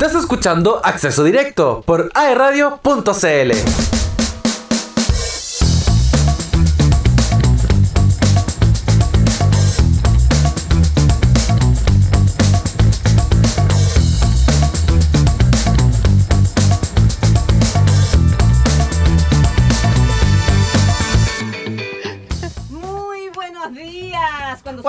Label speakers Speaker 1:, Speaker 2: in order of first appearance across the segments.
Speaker 1: Estás escuchando Acceso Directo por aeradio.cl.
Speaker 2: Muy buenos días. Cuando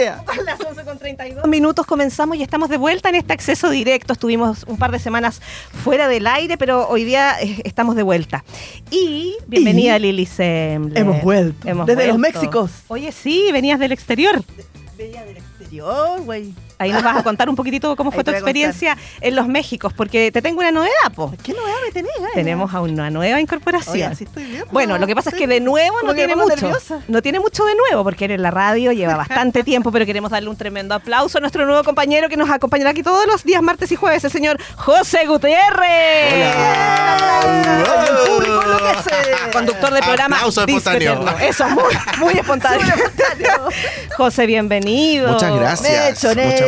Speaker 3: días.
Speaker 2: son las 11 con 32 minutos comenzamos y estamos de vuelta en este acceso directo. Estuvimos un par de semanas fuera del aire, pero hoy día eh, estamos de vuelta. Y bienvenida
Speaker 3: Y
Speaker 2: Lili Semble.
Speaker 3: hemos vuelto.
Speaker 2: Hemos
Speaker 3: Desde los
Speaker 2: vuelto.
Speaker 3: Méxicos.
Speaker 2: Oye, sí, venías del exterior.
Speaker 3: Bella del exterior, güey.
Speaker 2: Ahí nos vas a contar un poquitito cómo fue tu experiencia en los Méxicos, porque te tengo una novedad, po.
Speaker 3: ¿Qué novedad me tenés, güey?
Speaker 2: Tenemos a una nueva incorporación.
Speaker 3: Oye, así estoy bien.
Speaker 2: Bueno, lo que pasa es que de nuevo no tiene mucho.
Speaker 3: nerviosa.
Speaker 2: No tiene mucho de nuevo porque eres en la radio, lleva bastante tiempo, pero queremos darle un tremendo aplauso a nuestro nuevo compañero que nos acompañará aquí todos los días, martes y jueves, el señor José Gutiérrez.
Speaker 3: Hola.
Speaker 2: Conductor del programa
Speaker 4: Aplauso espontáneo.
Speaker 2: Eso, muy, muy espontáneo. José, bienvenido.
Speaker 4: Muchas gracias. Muchas, muchas.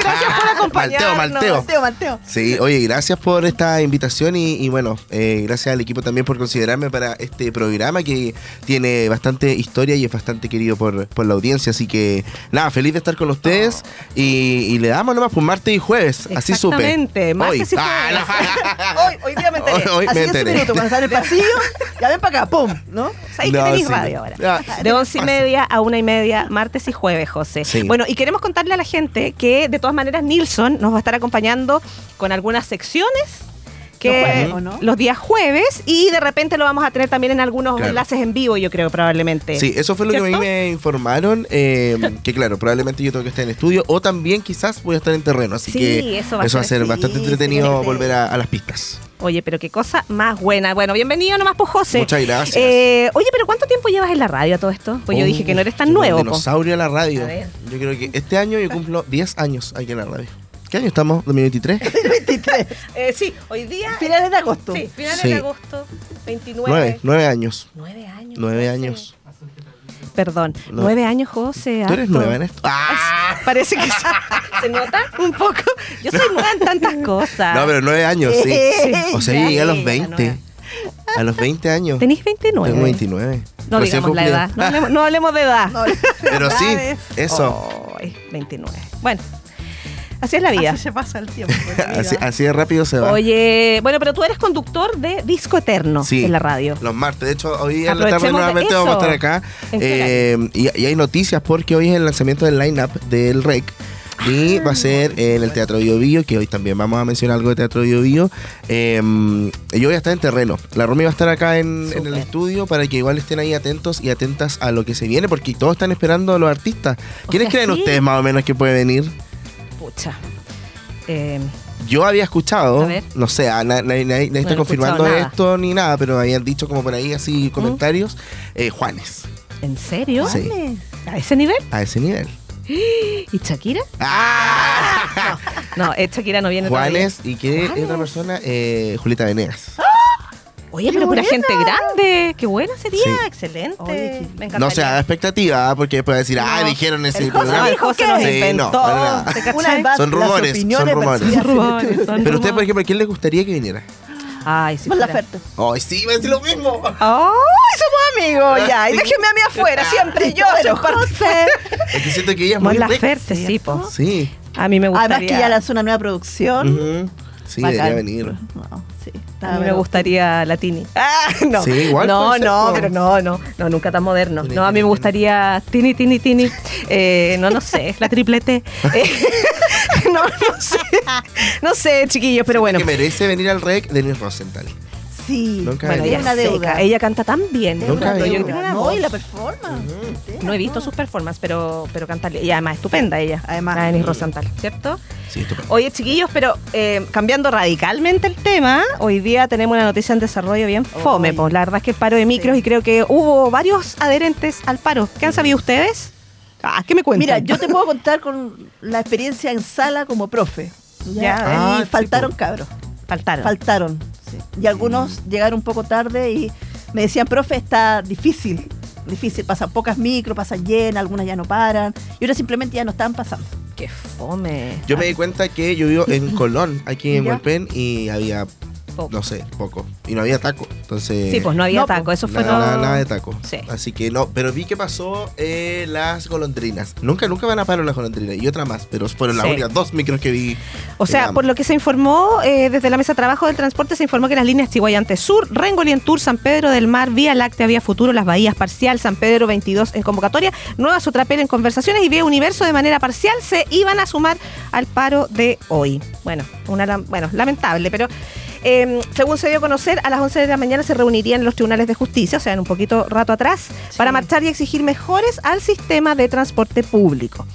Speaker 2: Gracias por acompañarnos.
Speaker 4: Malteo, Malteo.
Speaker 3: Mateo, Mateo.
Speaker 4: Sí, oye, gracias por esta invitación y, y bueno, eh, gracias al equipo también por considerarme para este programa que tiene bastante historia y es bastante querido por, por la audiencia. Así que nada, feliz de estar con ustedes y, y le damos nomás por martes y jueves. Así supe.
Speaker 2: Exactamente, martes y
Speaker 4: Hoy.
Speaker 2: jueves.
Speaker 4: Ah,
Speaker 3: Hoy, hoy día me enteré.
Speaker 4: Hoy- hoy
Speaker 3: Hace
Speaker 4: me
Speaker 3: 10
Speaker 4: enteré.
Speaker 3: minutos cuando en el pasillo, ya ven para acá, pum, ¿no?
Speaker 2: Ahí
Speaker 4: No,
Speaker 2: que tenéis
Speaker 4: sí.
Speaker 2: radio ahora.
Speaker 4: Ah,
Speaker 2: De once y media a una y media, martes y jueves, José.
Speaker 4: Sí.
Speaker 2: Bueno, y queremos contarle a la gente que de todas maneras Nilsson nos va a estar acompañando con algunas secciones. Que
Speaker 3: Los jueves, ¿o no?
Speaker 2: los días jueves y de repente lo vamos a tener también en algunos
Speaker 4: Claro.
Speaker 2: enlaces en vivo, yo creo, probablemente.
Speaker 4: Sí, eso fue lo que a mí me informaron, eh, que claro, probablemente yo tengo que estar en estudio o también quizás voy a estar en terreno, así
Speaker 2: Sí,
Speaker 4: que
Speaker 2: eso va a ser-
Speaker 4: ser
Speaker 3: sí,
Speaker 4: bastante entretenido
Speaker 3: sí.
Speaker 4: volver a, a las pistas.
Speaker 2: Oye, pero qué cosa más buena. Bueno, bienvenido nomás, pues, José.
Speaker 4: Muchas gracias.
Speaker 2: Eh, oye, pero ¿cuánto tiempo llevas en la radio a todo esto? Pues yo
Speaker 4: Oh,
Speaker 2: dije que no eres tan
Speaker 4: un
Speaker 2: nuevo. po.
Speaker 4: dinosaurio a la radio.
Speaker 2: A ver.
Speaker 4: Yo creo que este año yo cumplo 10 años aquí en la radio. ¿Qué año estamos? ¿2023?
Speaker 3: 23.
Speaker 2: Eh, sí, hoy día...
Speaker 3: Finales de agosto.
Speaker 2: Sí, finales
Speaker 4: Sí.
Speaker 2: de agosto, 29.
Speaker 4: 9, 9 años.
Speaker 2: Nueve años.
Speaker 4: 9
Speaker 2: José.
Speaker 4: años.
Speaker 2: Perdón,
Speaker 4: No.
Speaker 2: nueve años, José.
Speaker 4: ¿Tú eres
Speaker 2: harto.
Speaker 4: nueva en esto? ¡Ah!
Speaker 2: Parece que se nota un poco. Yo soy nueva en tantas cosas.
Speaker 4: No, pero 9 años, sí.
Speaker 3: Sí.
Speaker 4: O sea, yo llegué a los
Speaker 2: sí, ya,
Speaker 4: 20.
Speaker 2: nueva.
Speaker 4: A los 20 años.
Speaker 2: Tenís 29.
Speaker 4: Tengo 29.
Speaker 2: No
Speaker 4: Recién
Speaker 2: digamos la
Speaker 4: cumplido.
Speaker 2: edad. No hablemos, no hablemos de edad.
Speaker 3: No,
Speaker 4: Pero sí, eso.
Speaker 2: Ay, 29. Bueno, así es la vida.
Speaker 3: Así se pasa el tiempo.
Speaker 4: Así, así de rápido se va.
Speaker 2: Oye, bueno, pero tú eres conductor de Disco Eterno
Speaker 4: Sí.
Speaker 2: en la radio.
Speaker 4: Los martes, de hecho, hoy en la tarde nuevamente vamos a estar acá.
Speaker 2: ¿En qué
Speaker 4: Eh, y, y hay noticias porque hoy es el lanzamiento del line-up del REC. Y va a ser en el Teatro Bio Bio, que hoy también vamos a mencionar algo de Teatro Bio Bio. Eh, yo voy a estar en terreno. La Romy va a estar acá en, en el estudio para que igual estén ahí atentos y atentas a lo que se viene, porque todos están esperando a los artistas.
Speaker 2: O
Speaker 4: ¿Quiénes
Speaker 2: sea,
Speaker 4: creen
Speaker 2: sí.
Speaker 4: ustedes más o menos que puede venir?
Speaker 2: Pucha. Eh,
Speaker 4: Yo había escuchado, no sé, ah, na- nadie, nadie- nadie
Speaker 2: No
Speaker 4: está confirmando esto ni nada, pero habían dicho como por ahí así comentarios, eh, Juanes,
Speaker 2: ¿En serio?
Speaker 4: Sí.
Speaker 2: ¿A ese nivel?
Speaker 4: a ese nivel.
Speaker 2: ¿Y Shakira?
Speaker 4: ¡Ah!
Speaker 2: No, eh, Shakira no viene todavía.
Speaker 4: Juanes y que
Speaker 2: Juanes.
Speaker 4: otra persona, eh, Julieta Venegas.
Speaker 2: Oye,
Speaker 3: ¡Qué
Speaker 2: pero pura gente grande. Qué buena sería.
Speaker 4: Sí.
Speaker 2: Excelente.
Speaker 3: Oye,
Speaker 2: Me encantaría.
Speaker 4: No se haga expectativa, ¿ah? porque después decir, ah, dijeron ese
Speaker 3: El
Speaker 4: programa.
Speaker 2: El José
Speaker 3: que-
Speaker 2: nos
Speaker 4: Sí,
Speaker 2: inventó.
Speaker 4: no, para nada.
Speaker 2: ¿te cachai?
Speaker 3: Una vez
Speaker 4: Son rumores, son rumores.
Speaker 3: en
Speaker 2: Rumores, son
Speaker 4: Pero usted, por
Speaker 2: rumores.
Speaker 4: ejemplo, ¿quién le gustaría que viniera?
Speaker 2: Ay, sí.
Speaker 3: Mon
Speaker 2: fuera.
Speaker 3: Laferte.
Speaker 4: Ay, sí, iba a decir lo mismo.
Speaker 2: ¡Ay, somos amigos ya! Y déjeme a mí afuera, siempre yo.
Speaker 3: Pero
Speaker 2: soy parte-
Speaker 3: José.
Speaker 4: Es que siento que ella es
Speaker 2: Mon
Speaker 4: muy.
Speaker 2: Laferte, sí, po.
Speaker 4: Sí.
Speaker 2: A mí me gustaría.
Speaker 3: Además que ya lanzó una nueva producción.
Speaker 4: Ujú. Sí,
Speaker 3: Bacán.
Speaker 4: debería venir.
Speaker 3: No, sí.
Speaker 2: A mí me gustaría Latini. Ah, no.
Speaker 4: Sí, igual
Speaker 2: No, no, pero no, no. No, nunca tan moderno.
Speaker 4: Tini,
Speaker 2: No, a mí
Speaker 4: tini,
Speaker 2: me gustaría Tini, Tini, Tini. Eh, no, no sé. La triplete. Eh, no, no sé. No sé, chiquillos, pero bueno.
Speaker 4: Que merece venir al rec Denis Rosenthal.
Speaker 3: Sí.
Speaker 4: Nunca
Speaker 2: Bueno, ella
Speaker 3: una
Speaker 2: es
Speaker 3: deuda.
Speaker 2: seca. Ella canta tan bien.
Speaker 3: Es
Speaker 4: Nunca.
Speaker 2: Yo
Speaker 3: deuda.
Speaker 2: tengo una
Speaker 3: No,
Speaker 2: voz.
Speaker 3: y la performance. Sí,
Speaker 2: No he visto sus performances, pero, pero canta. Y además estupenda ella.
Speaker 3: Además.
Speaker 2: La Denise Rosenthal, ¿cierto?
Speaker 4: Sí, estupendo.
Speaker 2: Oye, chiquillos, pero eh, cambiando radicalmente el tema, hoy día tenemos una noticia en desarrollo bien fome.
Speaker 3: Ay.
Speaker 2: Pues la verdad es que el paro de micros y creo que hubo varios adherentes al paro. ¿Qué han sabido ustedes? Ah, ¿qué me cuentan?
Speaker 3: Mira, yo te puedo contar con la experiencia en sala como profe.
Speaker 2: Ya.
Speaker 3: Ya,
Speaker 4: Ah,
Speaker 3: y
Speaker 4: sí,
Speaker 3: faltaron cabros.
Speaker 2: faltaron.
Speaker 3: Faltaron. Sí. Y algunos llegaron un poco tarde y me decían, profe, está difícil. Difícil, pasan pocas micros, pasan llenas, algunas ya no paran. Y otras simplemente ya no están pasando.
Speaker 2: Qué fome.
Speaker 4: Yo me di cuenta que yo vivo en Colón, aquí en
Speaker 3: Ya.
Speaker 4: Hualpén, y había,
Speaker 2: Poco.
Speaker 4: no sé, poco. Y no había taco. Entonces.
Speaker 2: Sí, pues no había
Speaker 3: No,
Speaker 2: taco,
Speaker 3: pues,
Speaker 2: eso fue
Speaker 4: Nada,
Speaker 2: todo-
Speaker 4: nada, nada de taco.
Speaker 2: Sí.
Speaker 4: Así que no, pero vi que pasó eh, las golondrinas. Nunca, nunca van a parar las golondrinas. Y otra más, pero fueron las
Speaker 2: Sí.
Speaker 4: únicas dos micros que vi.
Speaker 2: O sea, por lo que se informó eh, desde la mesa de trabajo del transporte, se informó que las líneas Chihuayante Sur, Rengolien Tour, San Pedro del Mar, Vía Láctea, Vía Futuro, Las Bahías Parcial, San Pedro 22 en convocatoria, Nueva Sotrapel en conversaciones y Vía Universo de manera parcial se iban a sumar al paro de hoy. Bueno, una, bueno lamentable, pero... eh, según se dio a conocer, a las 11 de la mañana se reunirían en los tribunales de justicia, o sea, en un poquito rato atrás, para marchar y exigir mejores al sistema de transporte público.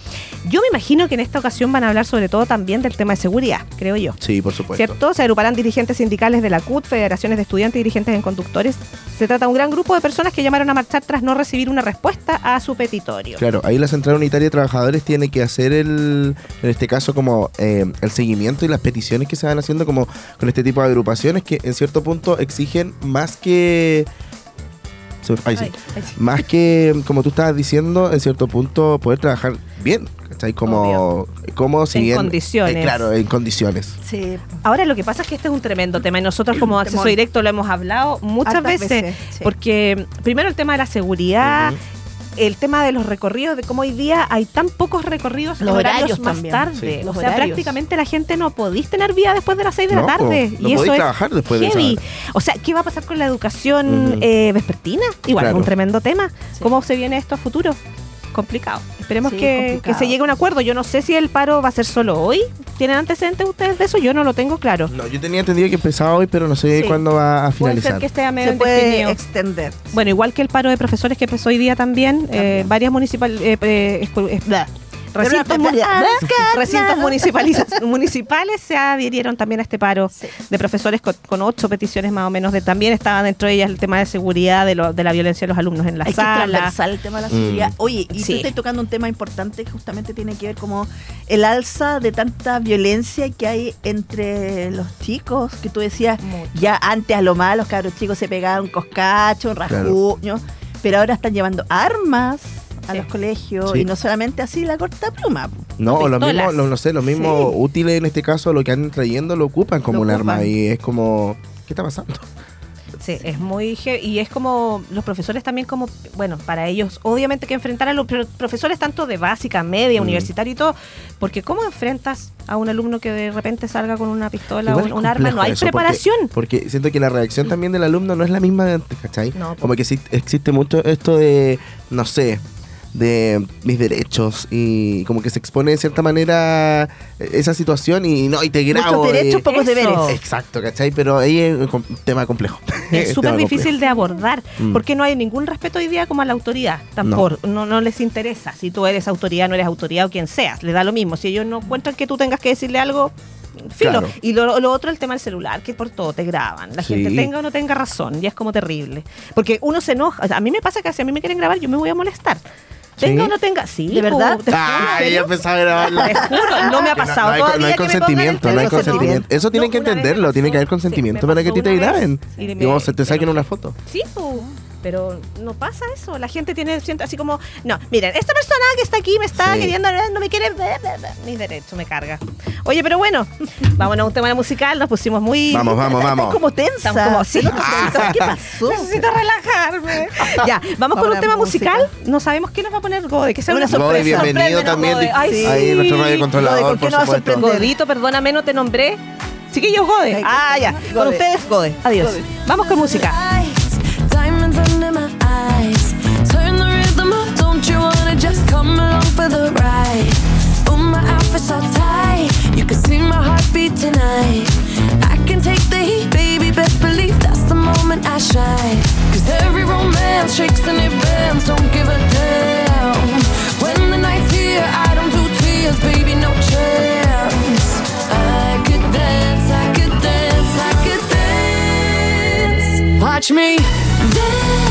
Speaker 2: Yo me imagino que en esta ocasión van a hablar sobre todo también del tema de seguridad, creo yo.
Speaker 4: Sí, por supuesto.
Speaker 2: ¿Cierto? Se agruparán dirigentes sindicales de la CUT, federaciones de estudiantes y dirigentes en conductores. Se trata de un gran grupo de personas que llamaron a marchar tras no recibir una respuesta a su petitorio.
Speaker 4: Claro, ahí la Central Unitaria de Trabajadores tiene que hacer el, en este caso como eh, el seguimiento y las peticiones que se van haciendo como con este tipo de agrupaciones que en cierto punto exigen más que... se- ahí sí.
Speaker 2: Ay, ay, sí.
Speaker 4: Más que, como tú estabas diciendo, en cierto punto poder trabajar bien, ¿cachai? Como, como si
Speaker 2: En
Speaker 4: bien...
Speaker 2: condiciones.
Speaker 4: eh, claro, en condiciones.
Speaker 3: Sí.
Speaker 2: Ahora lo que pasa es que este es un tremendo tema y nosotros como acceso directo lo hemos hablado muchas
Speaker 3: Hartas
Speaker 2: veces,
Speaker 3: veces, sí.
Speaker 2: porque primero el tema de la seguridad. El tema de los recorridos, de cómo hoy día hay tan pocos recorridos
Speaker 3: Los
Speaker 2: horarios
Speaker 3: horarios
Speaker 2: más
Speaker 3: también.
Speaker 2: tarde.
Speaker 3: Sí.
Speaker 2: O
Speaker 3: Los
Speaker 2: sea,
Speaker 3: horarios.
Speaker 2: prácticamente la gente no podís tener vida después de las 6 de la tarde.
Speaker 4: no
Speaker 2: y eso es
Speaker 4: trabajar después
Speaker 2: heavy. O sea, ¿qué va a pasar con la educación eh, vespertina? Igual,
Speaker 4: Claro.
Speaker 2: es un tremendo tema.
Speaker 3: Sí.
Speaker 2: ¿Cómo se viene esto a futuro? Complicado. Esperemos
Speaker 3: Sí,
Speaker 2: que,
Speaker 3: complicado.
Speaker 2: que se llegue a un acuerdo. Yo no sé si el paro va a ser solo hoy. ¿Tienen antecedentes ustedes de eso? Yo no lo tengo claro.
Speaker 4: No, yo tenía entendido que empezaba hoy, pero no sé
Speaker 2: Sí.
Speaker 4: cuándo va a
Speaker 2: Puede ser
Speaker 4: finalizar.
Speaker 2: que esté a medio
Speaker 3: Se puede
Speaker 2: indefinido.
Speaker 3: extender.
Speaker 2: Bueno, igual que el paro de profesores que empezó hoy día también, eh, varias municipal, eh, eh, eh. Recintos,
Speaker 3: Pero
Speaker 2: mu-
Speaker 3: una-
Speaker 2: ah, recintos municipaliza- municipales se adhirieron también a este paro
Speaker 3: Sí.
Speaker 2: de profesores con, con ocho peticiones más o menos. De, también estaba dentro de ellas el tema de seguridad, de, lo- de la violencia de los alumnos en la
Speaker 3: Hay que
Speaker 2: sala.
Speaker 3: transversar el tema de la seguridad.
Speaker 4: Mm.
Speaker 3: Oye, y
Speaker 2: Sí.
Speaker 3: tú estás tocando un tema importante que justamente tiene que ver como el alza de tanta violencia que hay entre los chicos, que tú decías,
Speaker 2: Mucho.
Speaker 3: ya antes a lo más los cabros chicos se pegaban un coscacho, un rasguño, pero ahora están llevando armas a los colegios
Speaker 4: Sí.
Speaker 3: y no solamente así la corta pluma.
Speaker 4: No, los mismos, los, no sé, los mismos
Speaker 3: Sí.
Speaker 4: útiles en este caso, lo que andan trayendo lo ocupan como
Speaker 3: Lo
Speaker 4: un arma y es como, ¿qué está pasando?
Speaker 2: Sí, es muy y es como los profesores también como, bueno, para ellos obviamente que enfrentar a los pro- profesores tanto de básica, media,
Speaker 4: Mm.
Speaker 2: universitario y todo, porque ¿cómo enfrentas a un alumno que de repente salga con una pistola o
Speaker 4: Igual
Speaker 2: un, arma? No hay
Speaker 4: eso,
Speaker 2: preparación.
Speaker 4: Porque, siento que la reacción también del alumno no es la misma de antes, ¿cachai?
Speaker 2: No,
Speaker 4: como que existe mucho esto de, no sé, de mis derechos y como que se expone de cierta manera esa situación y no, y te grabo.
Speaker 3: Muchos derechos,
Speaker 4: y-
Speaker 3: pocos
Speaker 2: Eso.
Speaker 3: deberes.
Speaker 4: Exacto, ¿cachai? Pero ahí es un tema complejo.
Speaker 2: Es súper difícil de abordar
Speaker 4: Mm.
Speaker 2: porque no hay ningún respeto hoy día como a la autoridad. Tampoco, no. No, les interesa si tú eres autoridad, no eres autoridad o quien seas. Le da lo mismo. Si ellos no encuentran que tú tengas que decirle algo, filo.
Speaker 4: Claro.
Speaker 2: Y lo, lo otro, el tema del celular, que por todo te graban. La
Speaker 4: Sí.
Speaker 2: gente tenga o no tenga razón. Y es como terrible. Porque uno se enoja. O sea, a mí me pasa que si a mí me quieren grabar, yo me voy a molestar. Tenga
Speaker 4: ¿Sí?
Speaker 2: o no tenga. Sí,
Speaker 3: ¿De verdad?
Speaker 2: te
Speaker 4: Ah,
Speaker 2: ¿en
Speaker 4: ella
Speaker 2: serio?
Speaker 4: empezaba a grabarla.
Speaker 2: Te juro, no me ha
Speaker 4: no-
Speaker 2: pasado
Speaker 4: no, hay,
Speaker 2: todavía
Speaker 4: no hay consentimiento, no hay consentimiento. Eso tienen que entenderlo, tiene que haber consentimiento para que a ti te graben.
Speaker 2: y
Speaker 4: vos se te saquen una foto.
Speaker 2: Sí, pu, pero no pasa eso. La gente tiene siente así como, no, miren, esta persona que está aquí me está
Speaker 4: Sí.
Speaker 2: queriendo, no me quiere, mi derecho me carga. Oye, pero bueno, vámonos a un tema musical, nos pusimos muy...
Speaker 4: Vamos, vamos,
Speaker 3: Estás
Speaker 4: vamos.
Speaker 3: como tensa.
Speaker 2: Como
Speaker 3: nota. ¿Qué pasó?
Speaker 2: Necesito relajarme. ya, vamos con
Speaker 3: Ahora
Speaker 2: un tema
Speaker 3: música.
Speaker 2: musical. No sabemos qué nos va a poner Gode. Que sea una sorpresa.
Speaker 4: Gode, bienvenido también.
Speaker 2: Gode. Ay,
Speaker 3: Sí.
Speaker 4: Ahí nuestro radio
Speaker 3: Gode,
Speaker 4: controlador,
Speaker 3: ¿con qué
Speaker 4: por
Speaker 3: nos va a sorprender?
Speaker 2: Godito, perdóname, no te nombré. Chiquillos, Gode. Ah, ya.
Speaker 3: Gode.
Speaker 2: Con ustedes, Gode. Adiós.
Speaker 3: Gode.
Speaker 2: Vamos con música.
Speaker 5: Under my eyes. Turn the rhythm up, don't you wanna just come along for the ride? My tight, you can see my heartbeat tonight. I can take the heat, baby, best believe that's the moment I every romance and don't give a damn. When the night's here, I don't do tears, baby, no chance. I could dance, I could dance, I could dance. Watch me yeah.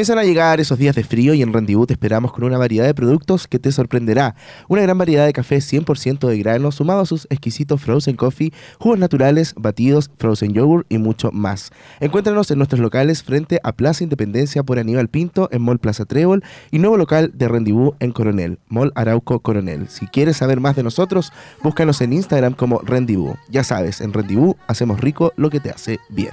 Speaker 4: Comienzan a llegar esos días de frío y en Rendezvous te esperamos con una variedad de productos que te sorprenderá. Una gran variedad de café 100% de grano sumado a sus exquisitos frozen coffee, jugos naturales, batidos, frozen yogurt y mucho más. Encuéntranos en nuestros locales frente a Plaza Independencia por Aníbal Pinto en Mall Plaza Trébol y nuevo local de Rendezvous en Coronel, Mall Arauco Coronel. Si quieres saber más de nosotros, búscanos en Instagram como Rendezvous. Ya sabes, en Rendezvous hacemos rico lo que te hace bien.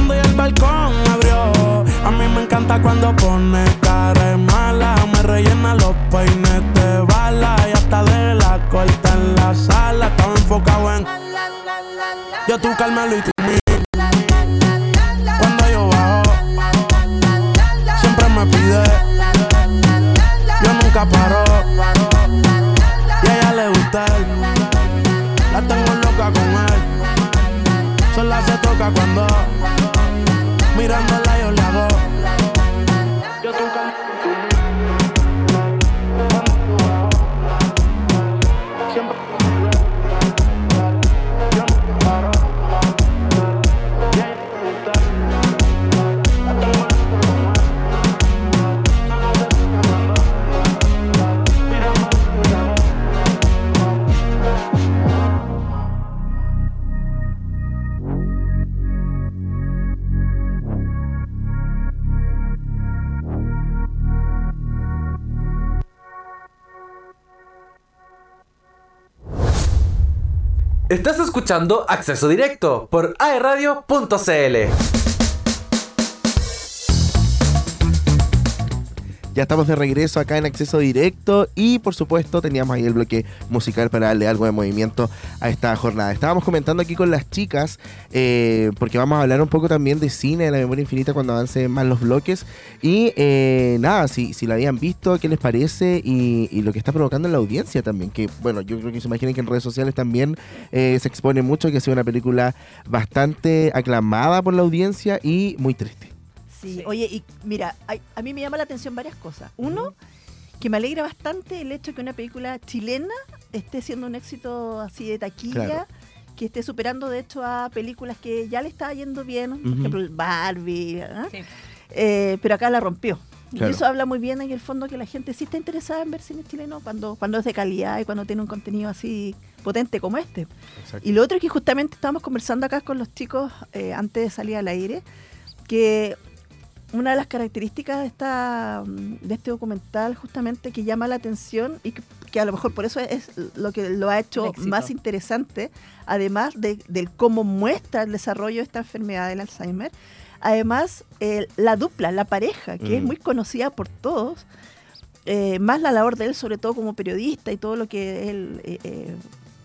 Speaker 6: y el balcón abrió. A mí me encanta cuando pone cara mala. Me rellena los peines de bala y hasta de la corta en la sala. Estaba enfocado en yo tú Carmelo y tú mí.
Speaker 1: Estás escuchando Acceso Directo por aeradio.cl.
Speaker 4: Ya estamos de regreso acá en acceso directo y por supuesto teníamos ahí el bloque musical para darle algo de movimiento a esta jornada. Estábamos comentando aquí con las chicas eh, porque vamos a hablar un poco también de cine, de la memoria infinita cuando avancen más los bloques y eh, nada, si, si la habían visto, qué les parece y, lo que está provocando en la audiencia también, que bueno, yo creo que se imaginen que en redes sociales también eh, se expone mucho que ha sido una película bastante aclamada por la audiencia y muy triste.
Speaker 3: Sí, oye, y mira, hay- a mí me llama la atención varias cosas. Uno, que me alegra bastante el hecho que una película chilena esté siendo un éxito así de taquilla,
Speaker 4: Claro.
Speaker 3: que esté superando de hecho a películas que ya le está yendo bien, por ejemplo Barbie, ¿ah?
Speaker 2: Sí.
Speaker 3: Eh, pero acá la rompió.
Speaker 4: Claro.
Speaker 3: Y eso habla muy bien en el fondo que la gente sí está interesada en ver cine chileno cuando, cuando es de calidad y cuando tiene un contenido así potente como este. Y lo otro es que justamente estábamos conversando acá con los chicos eh, antes de salir al aire, que una de las características de, esta, mm, de este documental justamente que llama la atención y que, que a lo mejor por eso es lo que lo ha hecho más interesante, además de, del cómo muestra el desarrollo de esta enfermedad del Alzheimer, además la dupla, la pareja, que es
Speaker 4: Mm.
Speaker 3: muy conocida por todos, eh, más la labor de él, sobre todo como periodista y todo lo que él, eh, eh,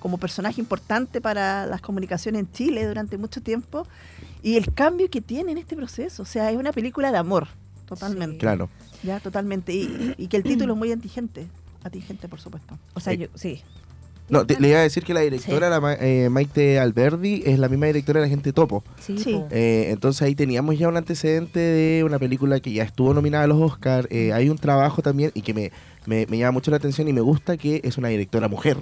Speaker 3: como personaje importante para las comunicaciones en Chile durante mucho tiempo, y el cambio que tiene en este proceso. O sea, es una película de amor, totalmente.
Speaker 2: Sí.
Speaker 4: Claro.
Speaker 3: Ya, totalmente. Y, y que el título es muy atingente. Atingente, por supuesto.
Speaker 2: O sea,
Speaker 4: Eh,
Speaker 2: yo, sí.
Speaker 4: No, te- le iba a decir que la directora, la Ma- eh, Maite Alberdi, es la misma directora de La Gente Topo.
Speaker 2: Sí.
Speaker 4: Eh, entonces ahí teníamos ya un antecedente de una película que ya estuvo nominada a los Oscars. hay un trabajo también y que me, me- me llama mucho la atención y me gusta que es una directora mujer.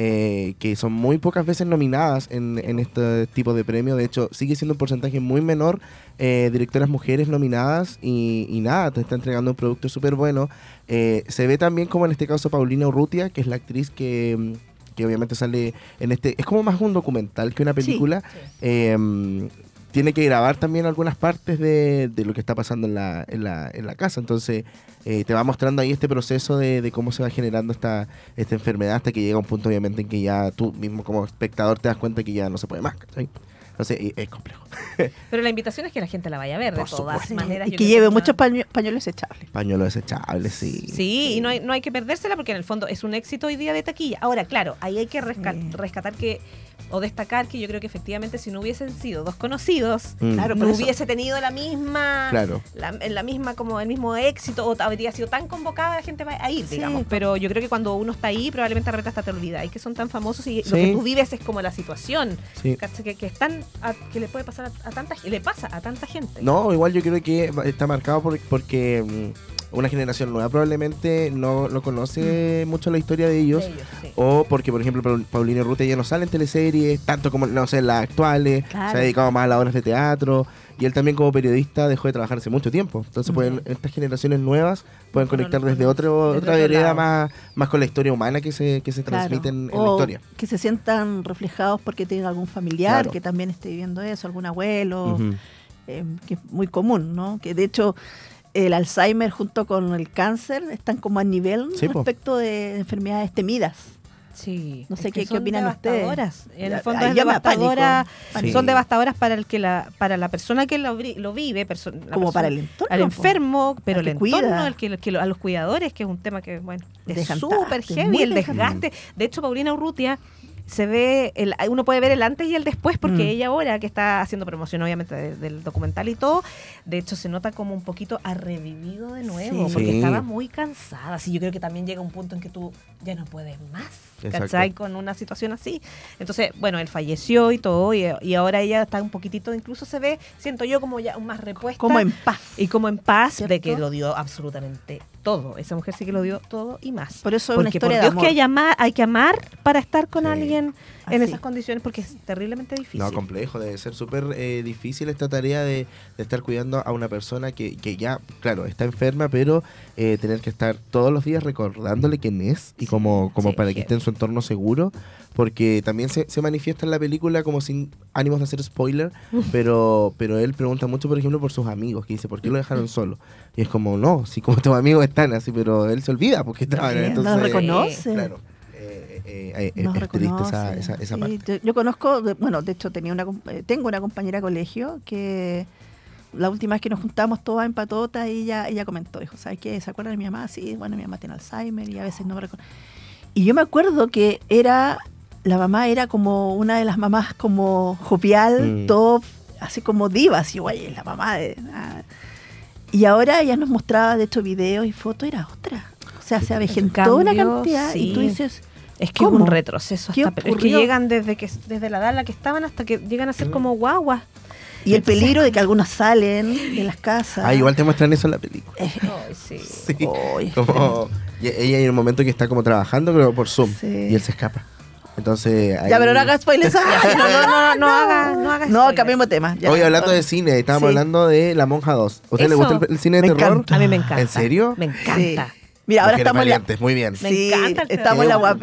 Speaker 4: Eh, que son muy pocas veces nominadas en, en este tipo de premios. De hecho, sigue siendo un porcentaje muy menor eh, directoras mujeres nominadas y, y nada, te está entregando un producto súper bueno. Eh, se ve también como en este caso Paulina Urrutia, que es la actriz que, que obviamente sale en este... Es como más un documental que una película. Eh, tiene que grabar también algunas partes de, de lo que está pasando en la, en la, en la casa. Entonces, eh, te va mostrando ahí este proceso de, de cómo se va generando esta, esta enfermedad hasta que llega un punto, obviamente, en que ya tú mismo como espectador te das cuenta que ya no se puede más. ¿cachai? Entonces, y- es complejo.
Speaker 2: Pero la invitación es que la gente la vaya a ver, de todas
Speaker 4: supuesto.
Speaker 2: maneras.
Speaker 3: y que lleve muchos pañu- pañuelos echables.
Speaker 4: Pañuelo desechable, sí.
Speaker 2: Sí, y no hay, no hay que perdérsela porque en el fondo es un éxito hoy día de taquilla. Ahora, claro, ahí hay que resca-
Speaker 3: Sí.
Speaker 2: rescatar que, o destacar que yo creo que efectivamente si no hubiesen sido dos conocidos,
Speaker 4: Mm,
Speaker 3: Claro,
Speaker 2: no hubiese tenido la misma,
Speaker 4: Claro.
Speaker 2: la, la misma como el mismo éxito o habría sido tan convocada la gente va a ir,
Speaker 3: Sí.
Speaker 2: digamos. Pero yo creo que cuando uno está ahí probablemente de hasta te olvidas y que son tan famosos y
Speaker 4: Sí.
Speaker 2: lo que tú vives es como la situación,
Speaker 4: Sí.
Speaker 2: Que, que es tan- a- que le puede pasar a, a tanta gente, le pasa a tanta gente.
Speaker 4: No, igual yo creo que está marcado por- porque mm, una generación nueva probablemente no, no conoce mucho la historia de ellos.
Speaker 2: De ellos, sí.
Speaker 4: O porque, por ejemplo, Paul- Paulina Urrutia ya no sale en teleseries, tanto como, no sé, en las actuales.
Speaker 3: Claro.
Speaker 4: Se ha dedicado más a las obras de teatro. Y él también como periodista dejó de trabajar hace mucho tiempo. Entonces, pueden, estas generaciones nuevas pueden conectar desde otro,
Speaker 2: desde
Speaker 4: otra vereda más, más con la historia humana que se, que se
Speaker 3: Claro.
Speaker 4: transmite en, la historia.
Speaker 3: que se sientan reflejados porque tienen algún familiar
Speaker 4: Claro.
Speaker 3: que también esté viviendo eso, algún abuelo, eh, que es muy común, ¿no? Que de hecho el Alzheimer junto con el cáncer están como a nivel
Speaker 4: Sí, po.
Speaker 3: respecto de enfermedades temidas.
Speaker 2: Sí.
Speaker 3: No sé
Speaker 2: es que
Speaker 3: qué- qué opinan ustedes.
Speaker 2: devastadoras. En
Speaker 3: Ya-
Speaker 2: el fondo es devastadora. Son devastadoras para el que la para la persona que lo, vive, perso- la
Speaker 3: Como
Speaker 2: persona-
Speaker 3: para el entorno.
Speaker 2: al enfermo, pero
Speaker 3: Al
Speaker 2: el
Speaker 3: cuida.
Speaker 2: entorno, el que, el que lo- a los cuidadores, que es un tema que, bueno, es súper heavy, el desgaste. De hecho, Paulina Urrutia se ve, el, uno puede ver el antes y el después, porque
Speaker 3: Mm.
Speaker 2: ella ahora que está haciendo promoción, obviamente, de- del documental y todo, de hecho se nota como un poquito ha revivido de nuevo,
Speaker 3: Sí.
Speaker 2: porque estaba muy cansada. Sí, yo creo que también llega un punto en que tú ya no puedes más,
Speaker 4: Exacto.
Speaker 2: ¿cachai? Con una situación así. Entonces, bueno, él falleció y todo, y, y ahora ella está un poquitito, incluso se ve, siento yo, como ya más repuesta.
Speaker 3: Como en paz.
Speaker 2: Y como en paz de que lo dio absolutamente todo. Esa mujer sí que lo dio todo y más.
Speaker 3: Por eso es una historia
Speaker 2: por
Speaker 3: de
Speaker 2: Dios
Speaker 3: amor.
Speaker 2: que hay, ama- hay que amar para estar con
Speaker 4: Sí.
Speaker 2: alguien en esas condiciones porque es terriblemente difícil.
Speaker 4: No, complejo, debe ser súper eh, difícil esta tarea de, de estar cuidando a una persona que, que ya, claro, está enferma, pero eh, tener que estar todos los días recordándole quién es y como, como
Speaker 2: sí,
Speaker 4: para que esté en su entorno seguro, porque también se, se manifiesta en la película como sin ánimos de hacer spoiler, pero, pero él pregunta mucho, por ejemplo, por sus amigos, que dice, ¿por qué lo dejaron solo? Y es como, no, si como tus amigos están así, pero él se olvida porque estaban,
Speaker 3: no
Speaker 4: entonces...
Speaker 3: lo reconoce.
Speaker 4: Claro. Eh, eh,
Speaker 3: Nos
Speaker 4: es triste esa,
Speaker 3: reconoce,
Speaker 4: esa, esa
Speaker 3: sí.
Speaker 4: parte.
Speaker 3: Yo, yo conozco, bueno, de hecho tenía una, eh, tengo una compañera de colegio que la última vez que nos juntamos todas en patota, ella, ella comentó, dijo, ¿sabes qué? ¿Se acuerdan de mi mamá? Sí, bueno, mi mamá tiene Alzheimer y a veces no me reconoce. Y yo me acuerdo que era, la mamá era como una de las mamás como jovial,
Speaker 4: Mm.
Speaker 3: top, así como diva, así, güey, la mamá de... ah. Y ahora ella nos mostraba, de hecho, videos y fotos, era otra. O sea, se avejentó una cantidad y tú dices,
Speaker 2: Es que hubo
Speaker 3: ¿Cómo?
Speaker 2: un retroceso
Speaker 3: ¿Qué
Speaker 2: hasta, pero es que llegan desde que desde la edad en la que estaban hasta que llegan a ser como guaguas.
Speaker 3: Y el peligro de que algunos salen de las casas.
Speaker 4: Ah, igual te muestran eso en la película.
Speaker 2: Ay, sí.
Speaker 4: Sí.
Speaker 3: Ay,
Speaker 4: Como, ella en un momento que está como trabajando, creo, por Zoom.
Speaker 3: Sí.
Speaker 4: Y él se escapa. Entonces. ahí-
Speaker 3: Ya, pero no hagas spoilers.
Speaker 2: No, no, no, no, no haga, no haga
Speaker 3: No,
Speaker 2: spoiler.
Speaker 3: cambiemos de tema. ya.
Speaker 4: Hoy hablando de cine, estábamos
Speaker 3: Sí.
Speaker 4: hablando de La Monja 2. ¿A usted le gusta el, el cine de
Speaker 3: Me
Speaker 4: terror?
Speaker 3: encanta.
Speaker 2: A mí me encanta.
Speaker 4: ¿En serio?
Speaker 2: Me
Speaker 3: Sí.
Speaker 2: encanta.
Speaker 3: Mira, ahora
Speaker 4: Mujeres
Speaker 3: estamos en la,
Speaker 4: muy bien.
Speaker 2: Me
Speaker 3: Sí,
Speaker 2: encanta el
Speaker 3: estamos en la. UAP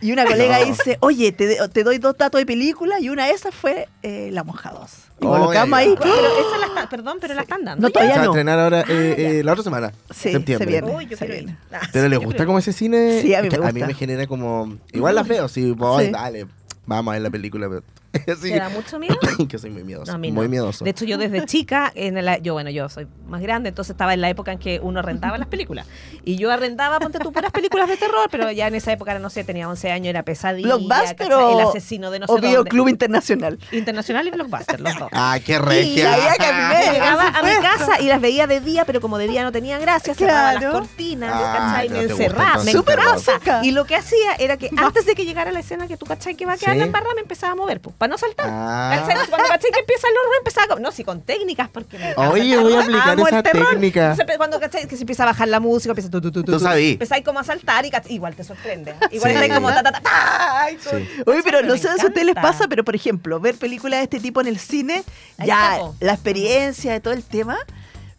Speaker 3: y una colega
Speaker 4: No.
Speaker 3: dice, oye, te, te doy dos datos de película y una de esas fue eh, La Monja 2. Y
Speaker 4: Oh,
Speaker 3: colocamos ahí.
Speaker 2: Pero esa la está, perdón, pero la están dando.
Speaker 3: No,
Speaker 2: ya.
Speaker 4: Se va
Speaker 3: todavía
Speaker 4: a
Speaker 3: no.
Speaker 4: estrenar ahora eh,
Speaker 2: Ah, ya.
Speaker 4: eh, la otra semana.
Speaker 3: Sí,
Speaker 4: septiembre.
Speaker 3: se viene.
Speaker 2: Uy, yo
Speaker 3: se viene.
Speaker 2: Ah,
Speaker 4: ¿Pero
Speaker 2: sí,
Speaker 4: le
Speaker 2: yo
Speaker 4: gusta como ese cine?
Speaker 3: Sí, a mí me
Speaker 4: A mí
Speaker 3: gusta.
Speaker 4: me genera como. Igual la feo, sí, voy,
Speaker 3: Sí.
Speaker 4: dale. Vamos a ver la película. Pero... sí,
Speaker 2: ¿Te da mucho miedo?
Speaker 4: que soy muy miedoso.
Speaker 2: No,
Speaker 4: muy miedoso.
Speaker 2: De hecho, yo desde chica, en el, yo bueno, yo soy más grande, entonces estaba en la época en que uno rentaba las películas. Y yo arrendaba, ponte tú, puras películas de terror, pero ya en esa época, no sé, tenía 11 años, era pesadilla.
Speaker 3: ¿Blockbuster
Speaker 2: El asesino de no sé
Speaker 3: o
Speaker 2: dónde.
Speaker 3: Videoclub Internacional?
Speaker 2: Internacional y Blockbuster, los dos.
Speaker 4: Ah, qué regia.
Speaker 2: Llegaba a mi casa y las veía de día, pero como de día no tenía gracia, cerraba las cortinas,
Speaker 4: Ah,
Speaker 2: me encerraba, me.
Speaker 3: Súper
Speaker 2: Y lo que hacía era que antes de que llegara la escena que tú, ¿cachai? Que va a quedar la embarrada, me empezaba a mover, pues, para no saltar.
Speaker 4: Ah.
Speaker 2: Cuando caché que empieza el horror, empezaba no, sí, con técnicas, porque
Speaker 4: Oye, voy a aplicar
Speaker 2: amo
Speaker 4: esa
Speaker 2: terror.
Speaker 4: técnica.
Speaker 2: Entonces, cuando caché que se empieza a bajar la música, empieza tu, tu, tu,
Speaker 4: Tú sabí.
Speaker 2: Empezáis como a saltar y igual te sorprende. Igual
Speaker 4: Sí.
Speaker 2: estáis como ta.
Speaker 4: Sí.
Speaker 3: Oye, pero no sé si a ustedes les pasa, pero por ejemplo, ver películas de este tipo en el cine,
Speaker 2: Ahí
Speaker 3: ya la experiencia de todo el tema,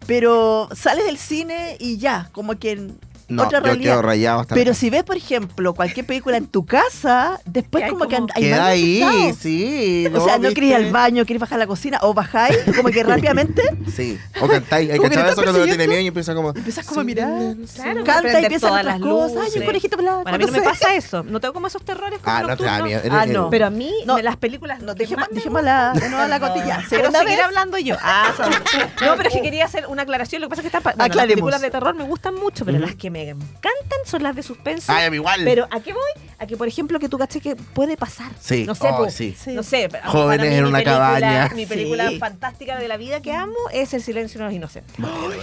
Speaker 3: pero sales del cine y ya, como que
Speaker 4: No,
Speaker 3: otra
Speaker 4: yo
Speaker 3: realidad.
Speaker 4: quedo rayado hasta
Speaker 3: Pero
Speaker 4: la-
Speaker 3: si ves, por ejemplo, cualquier película en tu casa, después
Speaker 2: Que
Speaker 3: como que
Speaker 2: como-
Speaker 3: and- hay
Speaker 4: Queda
Speaker 3: más
Speaker 4: ahí, sí.
Speaker 3: O sea, no
Speaker 4: ¿viste?
Speaker 3: querés ir al baño, querés bajar a la cocina, o bajáis, como que rápidamente
Speaker 4: Sí. O cantáis. Hay
Speaker 3: Como que
Speaker 4: cachado
Speaker 3: te
Speaker 4: eso cuando uno tiene miedo y empieza como.
Speaker 3: empiezas como a mirar.
Speaker 2: Claro,
Speaker 3: Canta y empiezan
Speaker 2: todas
Speaker 3: otras
Speaker 2: las
Speaker 3: cosas. Ay, un conejito blanco.
Speaker 2: Bueno, a mí no me pasa eso. No tengo como esos terrores como
Speaker 4: Ah, no te da miedo.
Speaker 3: Ah, no.
Speaker 2: Pero a mí,
Speaker 3: No.
Speaker 2: de las películas no te
Speaker 3: Dejemos, dejemos la, de nuevo la cotilla.
Speaker 2: Seguir hablando yo. Ah, no, pero es que quería hacer una aclaración. Lo que pasa es que están, bueno, las
Speaker 3: Aclaremos.
Speaker 2: películas de terror me gustan mucho, pero las que me encantan son las de suspenso.
Speaker 4: Ay, a mí igual.
Speaker 2: Pero ¿a qué voy? A que, por ejemplo, que tú caché que puede pasar.
Speaker 4: Sí.
Speaker 2: No sé,
Speaker 4: Oh,
Speaker 2: po,
Speaker 4: sí.
Speaker 2: no sé. pero
Speaker 4: Jóvenes
Speaker 2: mí
Speaker 4: en una
Speaker 2: película-
Speaker 4: cabaña.
Speaker 2: Mi película
Speaker 3: Sí.
Speaker 2: fantástica de la vida que amo es El silencio de los inocentes.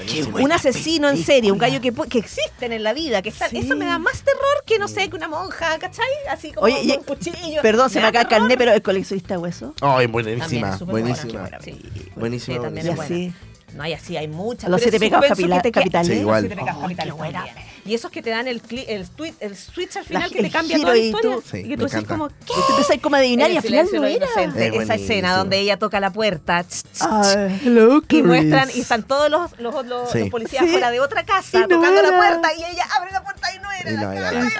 Speaker 3: Qué
Speaker 2: un asesino en serie, un gallo que, que existen en la vida, que están,
Speaker 3: Sí.
Speaker 2: eso me da más terror que, no sé, que una monja, ¿cachai? Así como
Speaker 3: Oye,
Speaker 2: con
Speaker 3: y-
Speaker 2: un cuchillo.
Speaker 3: Perdón, se me acaba carnet, pero el coleccionista de hueso.
Speaker 4: Ay,
Speaker 2: También
Speaker 4: buenísima. Buenísima.
Speaker 2: qué buena, sí.
Speaker 4: Buenísima,
Speaker 2: Sí, también
Speaker 3: Y
Speaker 2: es
Speaker 4: buenísima.
Speaker 2: No, y así hay muchas.
Speaker 3: Los siete pecados capitales.
Speaker 4: Sí,
Speaker 2: Los
Speaker 4: igual.
Speaker 2: siete pecados
Speaker 3: Oh,
Speaker 2: capitales
Speaker 3: qué buena.
Speaker 2: también. Y esos que te dan el, cli- el, tweet, el switch al final
Speaker 3: La-
Speaker 2: que te cambia toda la
Speaker 3: y
Speaker 2: historia.
Speaker 3: tú-
Speaker 4: Sí,
Speaker 2: y que
Speaker 4: me
Speaker 2: tú decís como, ¿qué?
Speaker 3: Y tú empezás como a adivinar y al final no era.
Speaker 2: los
Speaker 4: Es
Speaker 2: esa escena donde ella toca la puerta ch, ch, ch,
Speaker 3: Ah, hello,
Speaker 2: y muestran y están todos los, los, los-
Speaker 4: Sí.
Speaker 2: los policías
Speaker 3: Sí.
Speaker 2: fuera de otra casa
Speaker 3: Y no
Speaker 2: tocando la puerta y ella abre la puerta y no
Speaker 4: Y
Speaker 2: la.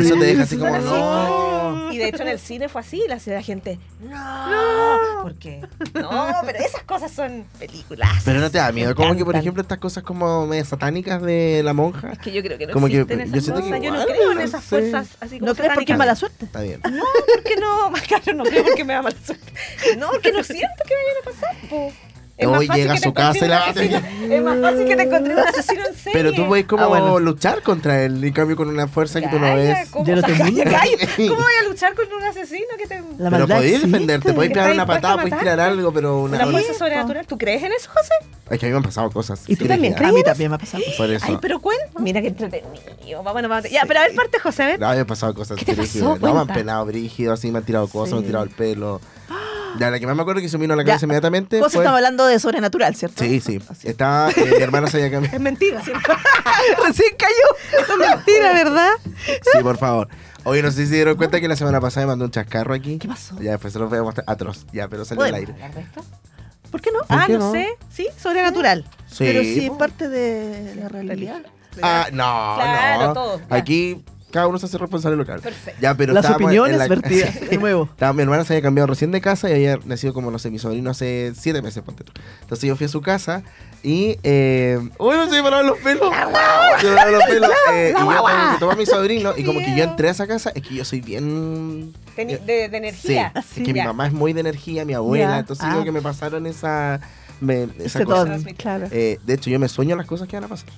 Speaker 4: Eso te deja así como, no.
Speaker 2: Y de hecho en el cine fue así, la, la gente, no, ¿por qué? No, pero esas cosas son películas.
Speaker 4: Pero no te da miedo.
Speaker 2: Me
Speaker 4: Como que, por ejemplo, estas cosas como medio satánicas de la monja.
Speaker 2: Es que yo creo que no
Speaker 4: Como que-
Speaker 2: existen esas
Speaker 4: yo siento que
Speaker 2: cosas. Yo no creo en esas
Speaker 4: sé.
Speaker 2: fuerzas así como
Speaker 3: ¿No crees porque es mala suerte?
Speaker 4: Está bien.
Speaker 2: No, porque no, más claro, no creo porque me da mala suerte. No, que no siento que vayan a pasar, po. Es
Speaker 4: Hoy llega
Speaker 2: que
Speaker 4: a
Speaker 2: te
Speaker 4: su casa y la
Speaker 2: asesino- Es más fácil que te encontres un asesino en serie.
Speaker 4: Pero tú puedes como
Speaker 3: Ah, bueno.
Speaker 4: luchar contra él, en cambio con una fuerza que tú no
Speaker 2: Calla,
Speaker 4: ves.
Speaker 2: ¿Cómo,
Speaker 3: Yo no
Speaker 2: calla, calla. ¿Cómo voy a luchar con un asesino que te...
Speaker 3: La
Speaker 4: Pero podéis
Speaker 3: existe.
Speaker 4: defenderte, podéis pegar una patada,
Speaker 2: a
Speaker 4: podéis tirar algo, pero una.
Speaker 2: La fuerza sobrenatural. ¿Tú crees en eso, José?
Speaker 4: Es que a mí me han pasado cosas.
Speaker 2: ¿Y tú también
Speaker 4: brígidas.
Speaker 3: A mí también me ha pasado.
Speaker 4: Por eso.
Speaker 2: Ay, pero cuenta. Mira qué entretenido. Bueno, vamos. Ya, pero a ver, parte, José, a ver.
Speaker 4: No, me han pasado cosas
Speaker 2: ¿Qué te pasó?
Speaker 4: No, me han penado brígido, así me han tirado cosas, me han tirado el pelo. Ya, la que más me acuerdo que se me vino a la
Speaker 3: Ya.
Speaker 4: cabeza inmediatamente.
Speaker 3: José,
Speaker 4: fue-
Speaker 3: estamos hablando de sobrenatural, ¿cierto?
Speaker 4: Sí, sí. Estaba, eh, mi hermana se había cambiado.
Speaker 2: Es mentira, ¿cierto?
Speaker 3: Recién cayó. Esto es mentira, ¿verdad?
Speaker 4: Sí, por favor. Oye, no sé si se dieron cuenta que la semana pasada me mandó un chascarro aquí.
Speaker 3: ¿Qué pasó?
Speaker 4: Ya, después se los voy a mostrar. Atroz. Ya, pero salió al aire.
Speaker 2: ¿Hablar de esto?
Speaker 3: ¿Por qué no?
Speaker 2: Ah,
Speaker 4: qué
Speaker 2: no,
Speaker 4: no?
Speaker 2: sé. Sí, sobrenatural.
Speaker 4: Sí.
Speaker 3: Pero sí es parte de la realidad.
Speaker 4: Ah, no,
Speaker 2: Claro,
Speaker 4: no.
Speaker 2: todo.
Speaker 4: Aquí cada uno se hace responsable local.
Speaker 2: Perfecto.
Speaker 4: Ya, pero
Speaker 3: Las
Speaker 4: estábamos
Speaker 3: opiniones
Speaker 4: en la-
Speaker 3: vertidas, de nuevo.
Speaker 4: Estaba- mi hermana se había cambiado recién de casa y había nacido como, no sé, mi sobrino hace siete meses, ponte tú. Entonces yo fui a su casa y... Eh, ¡Uy, me se me los pelos! Se me los pelos. eh, y yo como que tomé a mi sobrino y como que yo entré a esa casa, es que yo soy bien...
Speaker 2: Teni- de, de energía.
Speaker 4: Sí, es que mi
Speaker 2: Ya.
Speaker 4: mamá es muy de energía, mi abuela,
Speaker 3: Ya.
Speaker 4: entonces
Speaker 3: Ah.
Speaker 4: como que me pasaron esa... me- esa cosa.
Speaker 3: don, claro.
Speaker 4: Eh, de hecho, yo me sueño las cosas que van a pasar.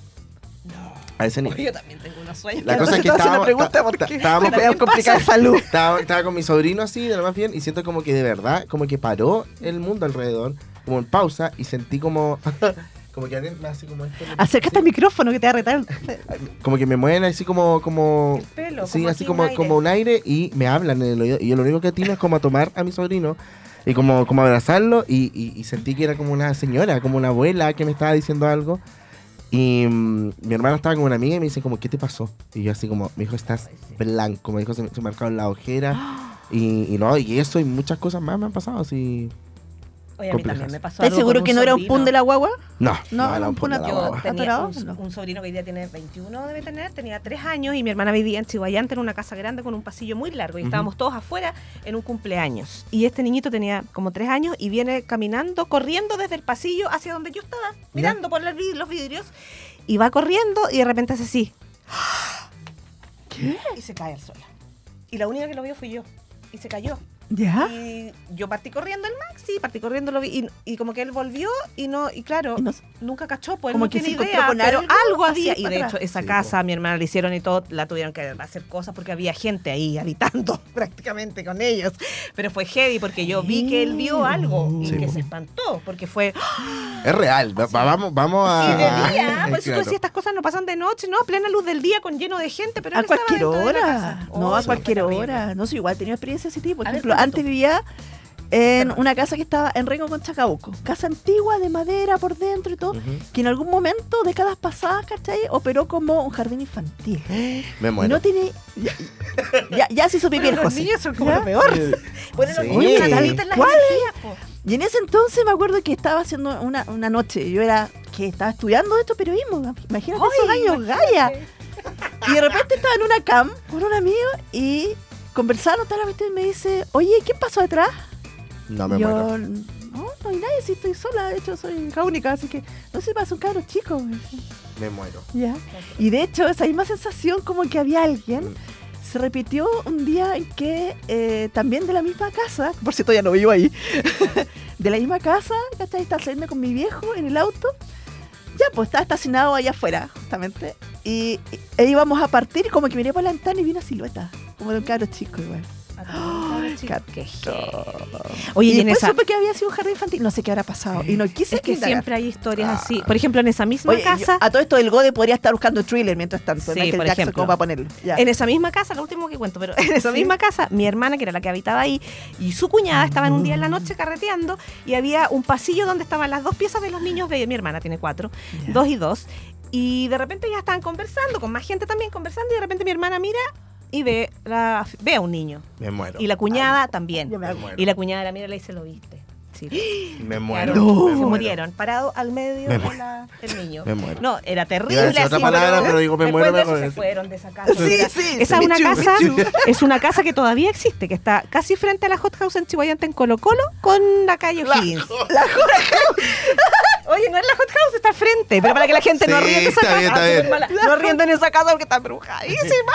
Speaker 4: A ese nivel.
Speaker 2: Yo también tengo unos sueños.
Speaker 4: La cosa es que estaba, estábamos
Speaker 3: Me voy a complicar salud.
Speaker 4: estaba, estaba con mi sobrino así, de lo más bien, y siento como que de verdad, como que paró el mundo alrededor, como en pausa, y sentí como, como que me hace como esto.
Speaker 3: Acércate al micrófono que te va a retar.
Speaker 4: Como que me mueven así como, como,
Speaker 2: El pelo,
Speaker 4: sí,
Speaker 2: como
Speaker 4: así como,
Speaker 2: un aire.
Speaker 4: como un aire, y me hablan en el oído, y yo lo único que atino es como a tomar a mi sobrino, y como, como abrazarlo, y, y- y sentí que era como una señora, como una abuela que me estaba diciendo algo. Y mm, mi hermana estaba con una amiga y me dice como, ¿qué te pasó? Y yo así como, mi hijo estás blanco, me dijo, se me, se marcaron la ojera. Y, y no, y eso y muchas cosas más me han pasado así.
Speaker 2: Oye, a mí también me pasó
Speaker 3: ¿Estás
Speaker 2: algo
Speaker 3: seguro
Speaker 2: con
Speaker 3: que no era un pun de la guagua?
Speaker 4: No,
Speaker 3: No,
Speaker 4: era un
Speaker 3: una-
Speaker 4: de la
Speaker 2: Yo
Speaker 4: guagua.
Speaker 2: tenía un,
Speaker 3: No.
Speaker 2: un sobrino que hoy día tiene 21, debe tener, tenía 3 años y mi hermana vivía en Chihuayante en una casa grande con un pasillo muy largo y estábamos todos afuera en un cumpleaños. Y este niñito tenía como 3 años y viene caminando, corriendo desde el pasillo hacia donde yo estaba, mirando por los vidrios y va corriendo y de repente hace así. ¿Qué? Y se cae al suelo. Y la única que lo vio fui yo. Y se cayó.
Speaker 3: ¿Ya?
Speaker 2: Y yo partí corriendo el maxi, partí corriendo, lo vi, y, y como que él volvió y no, y claro,
Speaker 3: Y no-
Speaker 2: nunca cachó, pues
Speaker 3: Como
Speaker 2: no
Speaker 3: que
Speaker 2: tiene
Speaker 3: se
Speaker 2: idea,
Speaker 3: con
Speaker 2: pero
Speaker 3: algo
Speaker 2: había. Y de
Speaker 3: atrás.
Speaker 2: hecho, esa
Speaker 4: Sí,
Speaker 2: casa, a mi hermana le hicieron y todo, la tuvieron que hacer cosas porque había gente ahí habitando prácticamente con ellos. Pero fue heavy porque yo vi que él vio algo y
Speaker 4: Sí,
Speaker 2: que
Speaker 4: po.
Speaker 2: se espantó, porque fue.
Speaker 4: Es real, va- va- vamos, vamos a...
Speaker 2: Y de día, por eso tú
Speaker 4: Claro.
Speaker 2: decías, estas cosas no pasan de noche, no, a plena luz del día con lleno de gente, pero
Speaker 3: A
Speaker 2: él estaba
Speaker 3: cualquier
Speaker 2: la
Speaker 3: hora. No,
Speaker 2: Oh,
Speaker 3: a cualquier hora. No sé, igual he tenido experiencia de ese tipo. Por
Speaker 2: A ver,
Speaker 3: ejemplo, antes vivía en una casa que estaba en Rengo con Chacabuco. Casa antigua, de madera por dentro y todo. Que en algún momento, décadas pasadas, ¿cachai? Operó como un jardín infantil.
Speaker 4: Me muero.
Speaker 3: no tiene. Ya, ya, ya se hizo pipí el
Speaker 2: Pero los niños son como
Speaker 3: ¿Ya?
Speaker 2: lo peor. Bueno,
Speaker 4: Sí.
Speaker 2: los niños transmiten las
Speaker 3: ¿cuál? Y en ese entonces me acuerdo que estaba haciendo una, una noche. Yo era que estaba estudiando esto periodismo. Imagínate esos años, Gaya. Y de repente estaba en una cam con un amigo y conversando tal la cuestión y me dice, oye, ¿qué pasó atrás?
Speaker 4: No me
Speaker 3: yo,
Speaker 4: muero.
Speaker 3: no, no hay nadie, si estoy sola, de hecho soy hija única, así que no sé, pasa un cabro chico. me.
Speaker 4: Me muero.
Speaker 3: Ya. Y de hecho, esa misma sensación como que había alguien, se repitió un día en que eh, también de la misma casa, por cierto ya no vivo ahí, de la misma casa, ¿cachai? Estaba saliendo con mi viejo en el auto. Ya, pues estaba estacionado allá afuera, justamente. Y, y- e íbamos a partir como que miré por la ventana y vi una silueta, como de un cabro chico igual. Qué
Speaker 2: Oye,
Speaker 3: y
Speaker 2: y en
Speaker 3: después
Speaker 2: esa,
Speaker 3: supe que había sido un jardín infantil. No sé qué habrá pasado. Y no quise
Speaker 2: es que
Speaker 3: indagar.
Speaker 2: siempre hay historias así. Por ejemplo, en esa misma
Speaker 3: Oye, yo-
Speaker 2: casa,
Speaker 3: a todo esto del Gode podría estar buscando thriller mientras tanto.
Speaker 2: Sí, por
Speaker 3: Jackson, ponerlo. Ya.
Speaker 2: en esa misma casa, lo último que cuento, pero en esa
Speaker 3: Sí.
Speaker 2: misma casa, mi hermana, que era la que habitaba ahí, y su cuñada estaban un día en la noche carreteando y había un pasillo donde estaban las dos piezas de los niños de mi hermana, tiene cuatro, dos y dos. Y de repente ya estaban conversando, con más gente también conversando, y de repente mi hermana mira y ve, la, ve a un niño.
Speaker 4: Me muero.
Speaker 2: Y la cuñada también.
Speaker 3: ya me
Speaker 4: muero.
Speaker 2: Y la cuñada la mira y le dice, ¿lo viste? Sí.
Speaker 4: Me muero.
Speaker 3: No.
Speaker 4: me
Speaker 2: se
Speaker 4: muero.
Speaker 2: murieron, parados al medio
Speaker 4: Me
Speaker 2: de la- del niño.
Speaker 4: Me muero.
Speaker 2: No, era terrible.
Speaker 4: Iba a decir otra
Speaker 2: así,
Speaker 4: palabra, pero digo, me muero,
Speaker 2: de eso se fueron de esa casa.
Speaker 3: Sí,
Speaker 2: Era-
Speaker 3: sí,
Speaker 2: Esa es una casa, es una casa que todavía existe, que está casi frente a la Hot House en Chihuayante, en Colo Colo, con la calle O'Higgins. La Hot House. Oye, no es la Hot House, está al frente, pero para que la gente no
Speaker 4: Sí,
Speaker 2: ríe en esa casa.
Speaker 4: bien, está bien.
Speaker 2: mala. No ríen en esa casa porque está embrujadísima.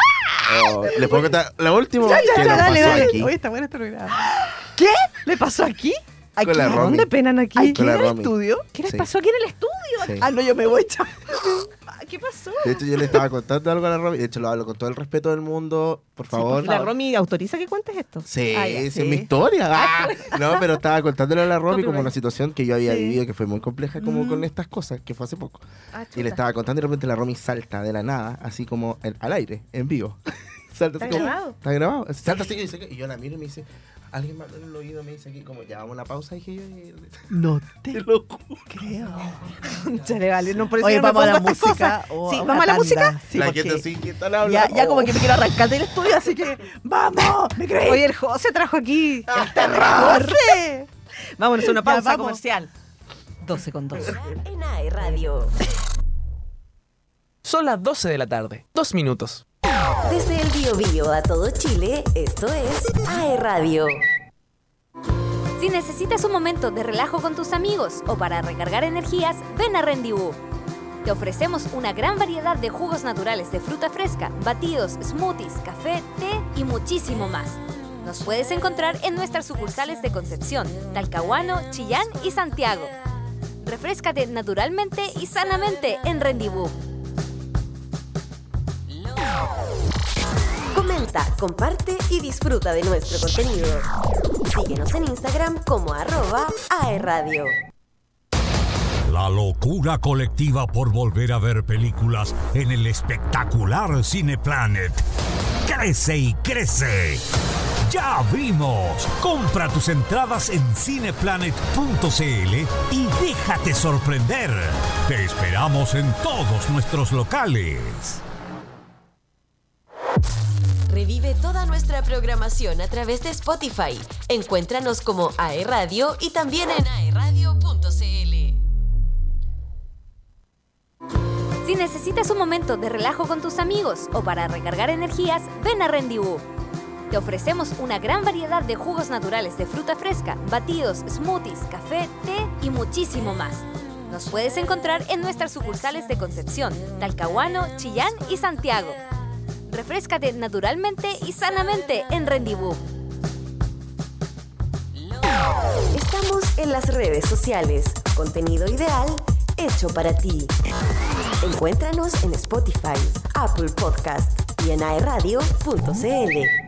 Speaker 4: Oh, ¿Les puedo contar la última
Speaker 3: Ya, ya, ya, dale, dale.
Speaker 4: aquí?
Speaker 3: Oye, está buena esta programa. ¿Qué? ¿Le pasó aquí? ¿Aquí?
Speaker 2: ¿Dónde penan aquí?
Speaker 3: ¿Aquí en el estudio?
Speaker 2: ¿Qué les
Speaker 4: Sí.
Speaker 2: pasó aquí en el estudio?
Speaker 4: Sí.
Speaker 3: Ah, no, yo me voy, chao.
Speaker 2: ¿Qué pasó?
Speaker 4: De hecho, yo le estaba contando algo a la Romy. De hecho, lo hablo con todo el respeto del mundo. Por favor.
Speaker 2: ¿La Romy autoriza que cuentes esto?
Speaker 4: Sí,
Speaker 2: Ah, ya.
Speaker 4: es mi historia. Ah, no, pero estaba contándole a la Romy como una situación que yo había
Speaker 3: Sí.
Speaker 4: vivido que fue muy compleja como con estas cosas, que fue hace poco.
Speaker 2: Ah,
Speaker 4: Y le estaba contando y de repente la Romy salta de la nada, así como al aire, en vivo. salta así
Speaker 2: ¿Está
Speaker 4: como.
Speaker 2: grabado?
Speaker 4: Está grabado. Salta así y, dice y yo la miro y me dice, alguien me habló en el oído, me dice aquí, como ya vamos a una pausa, dije yo. y-
Speaker 3: No
Speaker 4: Te
Speaker 3: te
Speaker 4: lo juro.
Speaker 3: creo.
Speaker 2: Chale, vale, no, por eso
Speaker 3: Oye,
Speaker 2: no
Speaker 3: vamos a la música.
Speaker 2: cosas.
Speaker 3: o
Speaker 2: Sí,
Speaker 3: a
Speaker 2: vamos a la
Speaker 3: tanda.
Speaker 2: música.
Speaker 3: Sí,
Speaker 4: la
Speaker 3: porque
Speaker 4: gente así que están
Speaker 3: ya,
Speaker 4: hablando.
Speaker 3: ya como que me quiero arrancar del estudio, así que ¡vamos! ¿Me crees?
Speaker 2: Oye, el José trajo aquí el
Speaker 3: ¡Corre!
Speaker 2: Vámonos a una pausa
Speaker 3: vamos.
Speaker 2: comercial. 12 con 2.
Speaker 5: En AE Radio.
Speaker 1: Son las 12 de la tarde. Dos minutos.
Speaker 7: Desde el Biobío a todo Chile, esto es AE Radio.
Speaker 8: Si necesitas un momento de relajo con tus amigos o para recargar energías, ven a Rendibú. Te ofrecemos una gran variedad de jugos naturales de fruta fresca, batidos, smoothies, café, té y muchísimo más. Nos puedes encontrar en nuestras sucursales de Concepción, Talcahuano, Chillán y Santiago. Refrescate naturalmente y sanamente en Rendibú.
Speaker 7: Comenta, comparte y disfruta de nuestro contenido. Síguenos en Instagram como arroba aerradio.
Speaker 9: La locura colectiva por volver a ver películas en el espectacular Cineplanet. Crece y crece. Ya vimos. Compra tus entradas en cineplanet.cl y déjate sorprender. Te esperamos en todos nuestros locales.
Speaker 7: Revive toda nuestra programación a través de Spotify. Encuéntranos como AE Radio y también en aeradio.cl.
Speaker 8: Si necesitas un momento de relajo con tus amigos o para recargar energías, ven a Rendibú. Te ofrecemos una gran variedad de jugos naturales de fruta fresca, batidos, smoothies, café, té y muchísimo más. Nos puedes encontrar en nuestras sucursales de Concepción, Talcahuano, Chillán y Santiago. Refrescate naturalmente y sanamente en Rendibú.
Speaker 7: Estamos en las redes sociales. Contenido ideal hecho para ti. Encuéntranos en Spotify, Apple Podcast y en aeradio.cl.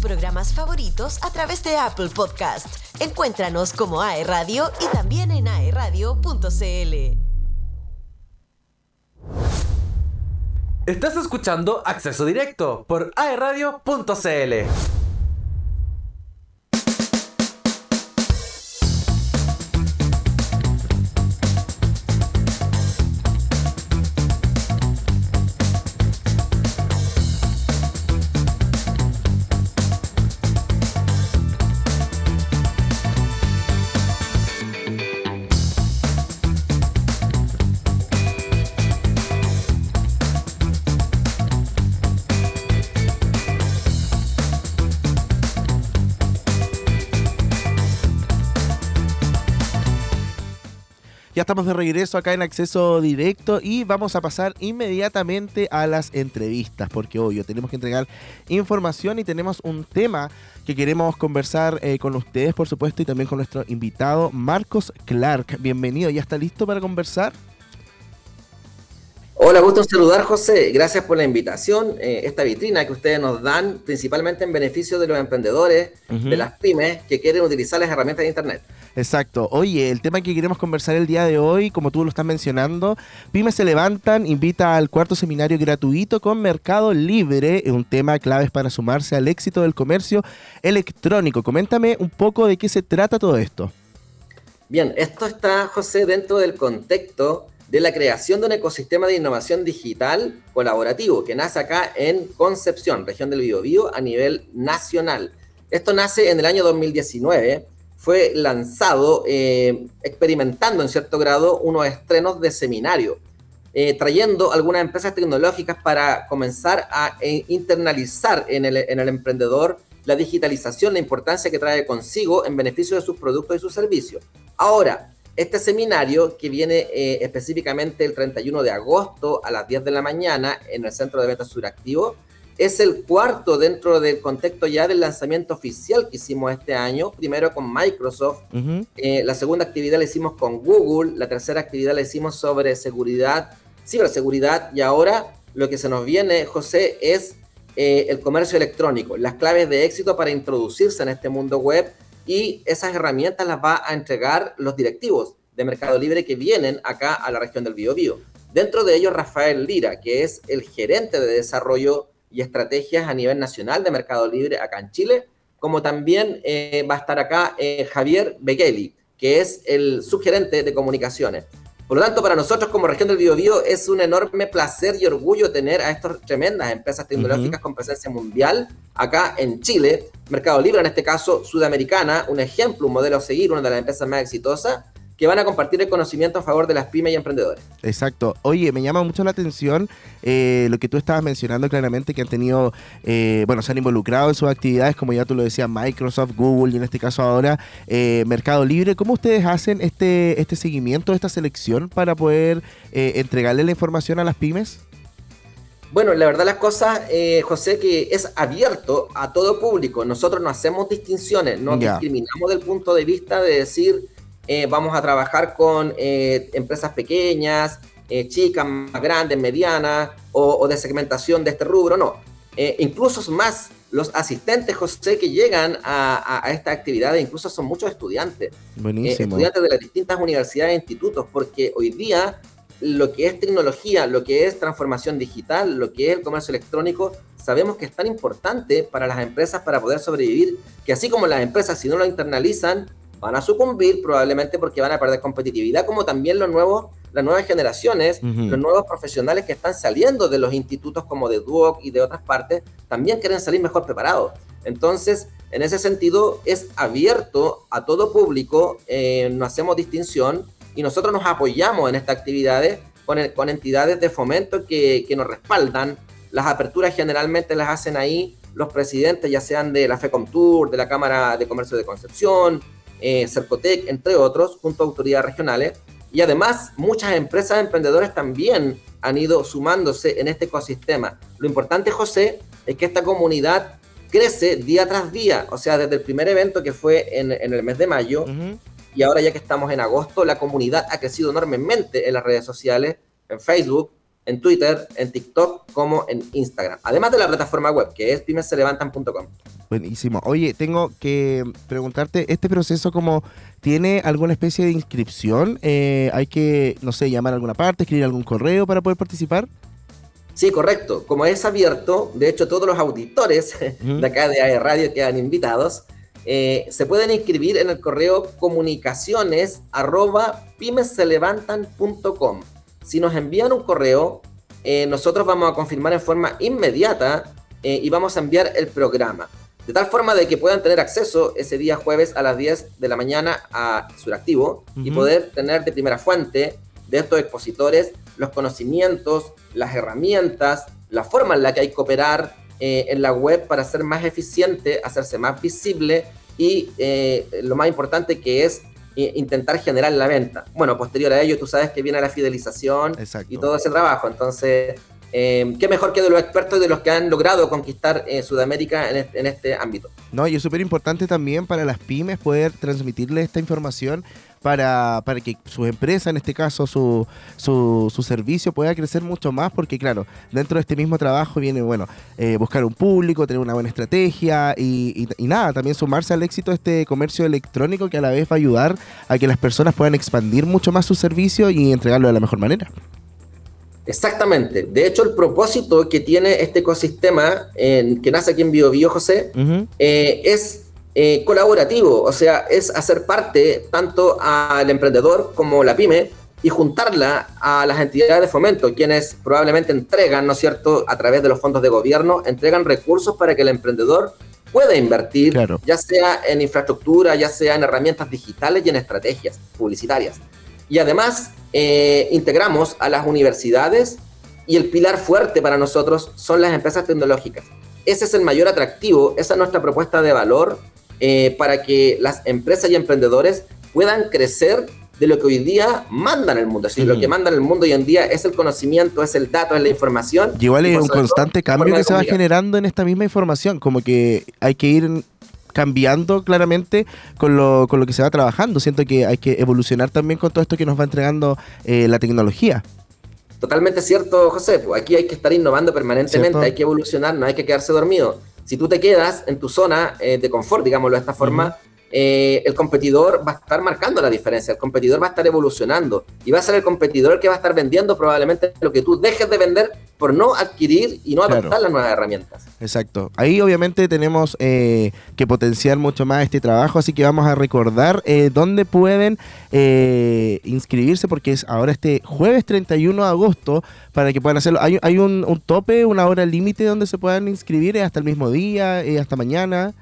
Speaker 7: Programas favoritos a través de Apple Podcast. Encuéntranos como AE Radio y también en aeradio.cl.
Speaker 1: Estás escuchando Acceso Directo por aeradio.cl.
Speaker 4: Ya estamos de regreso acá en acceso directo y vamos a pasar inmediatamente a las entrevistas, porque obvio, tenemos que entregar información y tenemos un tema que queremos conversar eh, con ustedes, por supuesto, y también con nuestro invitado, Marcos Clark. Bienvenido, ¿ya está listo para conversar?
Speaker 10: Hola, gusto saludar, José. Gracias por la invitación. Eh, esta vitrina que ustedes nos dan, principalmente en beneficio de los emprendedores, de las pymes que quieren utilizar las herramientas de Internet.
Speaker 4: Exacto. Oye, el tema que queremos conversar el día de hoy, como tú lo estás mencionando, Pymes se levantan, invita al cuarto seminario gratuito con Mercado Libre, un tema claves para sumarse al éxito del comercio electrónico. Coméntame un poco de qué se trata todo esto.
Speaker 10: Bien, esto está, José, dentro del contexto de la creación de un ecosistema de innovación digital colaborativo que nace acá en Concepción, región del Biobío, a nivel nacional. Esto nace en el año 2019, fue lanzado eh, experimentando en cierto grado unos estrenos de seminario, eh, trayendo algunas empresas tecnológicas para comenzar a eh, internalizar en el, en el emprendedor la digitalización, la importancia que trae consigo en beneficio de sus productos y sus servicios. Ahora, este seminario que viene eh, específicamente el 31 de agosto a las 10 de la mañana en el Centro de Ventas Suractivo. Es el cuarto dentro del contexto ya del lanzamiento oficial que hicimos este año, primero con Microsoft, eh, la segunda actividad la hicimos con Google, la tercera actividad la hicimos sobre seguridad, ciberseguridad y ahora lo que se nos viene, José, es eh, el comercio electrónico, las claves de éxito para introducirse en este mundo web y esas herramientas las va a entregar los directivos de Mercado Libre que vienen acá a la región del Biobío. Dentro de ellos, Rafael Lira, que es el gerente de desarrollo y estrategias a nivel nacional de Mercado Libre acá en Chile, como también eh, va a estar acá eh, Javier Begeli, que es el subgerente de comunicaciones. Por lo tanto, para nosotros como región del Biobío es un enorme placer y orgullo tener a estas tremendas empresas tecnológicas con presencia mundial acá en Chile. Mercado Libre, en este caso, sudamericana, un ejemplo, un modelo a seguir, una de las empresas más exitosas que van a compartir el conocimiento a favor de las pymes y emprendedores.
Speaker 4: Exacto. Oye, me llama mucho la atención eh, lo que tú estabas mencionando claramente, que han tenido, eh, bueno, se han involucrado en sus actividades, como ya tú lo decías, Microsoft, Google y en este caso ahora eh, Mercado Libre. ¿Cómo ustedes hacen este, este seguimiento, esta selección para poder entregarle la información a las pymes?
Speaker 10: Bueno, la verdad las cosas, José, que es abierto a todo público. Nosotros no hacemos distinciones, no discriminamos del punto de vista de decir eh, vamos a trabajar con eh, empresas pequeñas, eh, chicas, más grandes, medianas, o, de segmentación de este rubro, no. incluso más los asistentes, José, que llegan a, esta actividad, incluso son muchos estudiantes.
Speaker 4: Buenísimo.
Speaker 10: estudiantes de las distintas universidades e institutos, porque hoy día lo que es tecnología, lo que es transformación digital, lo que es el comercio electrónico, sabemos que es tan importante para las empresas para poder sobrevivir, que así como las empresas si no lo internalizan, van a sucumbir probablemente porque van a perder competitividad, como también los nuevos, las nuevas generaciones, los nuevos profesionales que están saliendo de los institutos como de Duoc y de otras partes, también quieren salir mejor preparados. Entonces, en ese sentido, es abierto a todo público, eh, no hacemos distinción y nosotros nos apoyamos en estas actividades con, con entidades de fomento que, que nos respaldan. Las aperturas generalmente las hacen ahí los presidentes, ya sean de la FECOMTUR, de la Cámara de Comercio de Concepción, eh, Cercotec, entre otros, junto a autoridades regionales. Y además, muchas empresas emprendedores también han ido sumándose en este ecosistema. Lo importante, José, es que esta comunidad crece día tras día. O sea, desde el primer evento que fue en, el mes de mayo, y ahora ya que estamos en agosto, la comunidad ha crecido enormemente en las redes sociales, en Facebook, en Twitter, en TikTok, como en Instagram. Además de la plataforma web, que es pymeselevantan.com.
Speaker 4: Buenísimo. Oye, tengo que preguntarte, ¿este proceso como tiene alguna especie de inscripción? Eh, ¿Hay que, no sé, llamar a alguna parte, escribir algún correo para poder participar?
Speaker 10: Sí, correcto. Como es abierto, de hecho todos los auditores de acá de AE Radio quedan invitados, eh, se pueden inscribir en el correo comunicaciones arroba pymeselevantan.com si nos envían un correo, eh, nosotros vamos a confirmar en forma inmediata eh, y vamos a enviar el programa. De tal forma de que puedan tener acceso ese día jueves a las 10 de la mañana a Suractivo y poder tener de primera fuente de estos expositores los conocimientos, las herramientas, la forma en la que hay que operar eh, en la web para ser más eficiente, hacerse más visible y lo más importante que es intentar generar la venta. Bueno, posterior a ello, tú sabes que viene la fidelización y todo ese trabajo. Entonces, eh, qué mejor que de los expertos y de los que han logrado conquistar eh, Sudamérica en este, ámbito.
Speaker 4: No, y es súper importante también para las pymes poder transmitirle esta información para, para que su empresa, en este caso su, su, su, servicio, pueda crecer mucho más, porque claro, dentro de este mismo trabajo viene, bueno, eh, buscar un público, tener una buena estrategia y, y, nada, también sumarse al éxito de este comercio electrónico que a la vez va a ayudar a que las personas puedan expandir mucho más su servicio y entregarlo de la mejor manera.
Speaker 10: Exactamente. De hecho, el propósito que tiene este ecosistema en, que nace aquí en BioBio, José, eh, es eh, colaborativo, o sea, es hacer parte tanto al emprendedor como la pyme y juntarla a las entidades de fomento, quienes probablemente entregan, ¿no es cierto?, a través de los fondos de gobierno, entregan recursos para que el emprendedor pueda invertir, ya sea en infraestructura, ya sea en herramientas digitales y en estrategias publicitarias. Y además eh, integramos a las universidades y el pilar fuerte para nosotros son las empresas tecnológicas. Ese es el mayor atractivo, esa es nuestra propuesta de valor eh, para que las empresas y emprendedores puedan crecer de lo que hoy día mandan el mundo. Es decir, lo que mandan el mundo hoy en día es el conocimiento, es el dato, es la información.
Speaker 4: Y igual es un constante cambio que se va generando en esta misma información, como que hay que ir cambiando claramente con lo, con lo que se va trabajando. Siento que hay que evolucionar también con todo esto que nos va entregando eh, la tecnología.
Speaker 10: Totalmente cierto, José. Pues aquí hay que estar innovando permanentemente, hay que evolucionar, no hay que quedarse dormido si tú te quedas en tu zona eh, de confort, digámoslo de esta forma, eh, el competidor va a estar marcando la diferencia, el competidor va a estar evolucionando y va a ser el competidor el que va a estar vendiendo probablemente lo que tú dejes de vender por no adquirir y no
Speaker 4: Claro.
Speaker 10: adoptar las nuevas herramientas.
Speaker 4: Exacto. Ahí obviamente tenemos eh, que potenciar mucho más este trabajo, así que vamos a recordar eh, dónde pueden eh, inscribirse, porque es ahora este jueves 31 de agosto para que puedan hacerlo. Hay, hay un, un tope, una hora límite donde se puedan inscribir, ¿Es hasta el mismo día, ¿Es hasta mañana.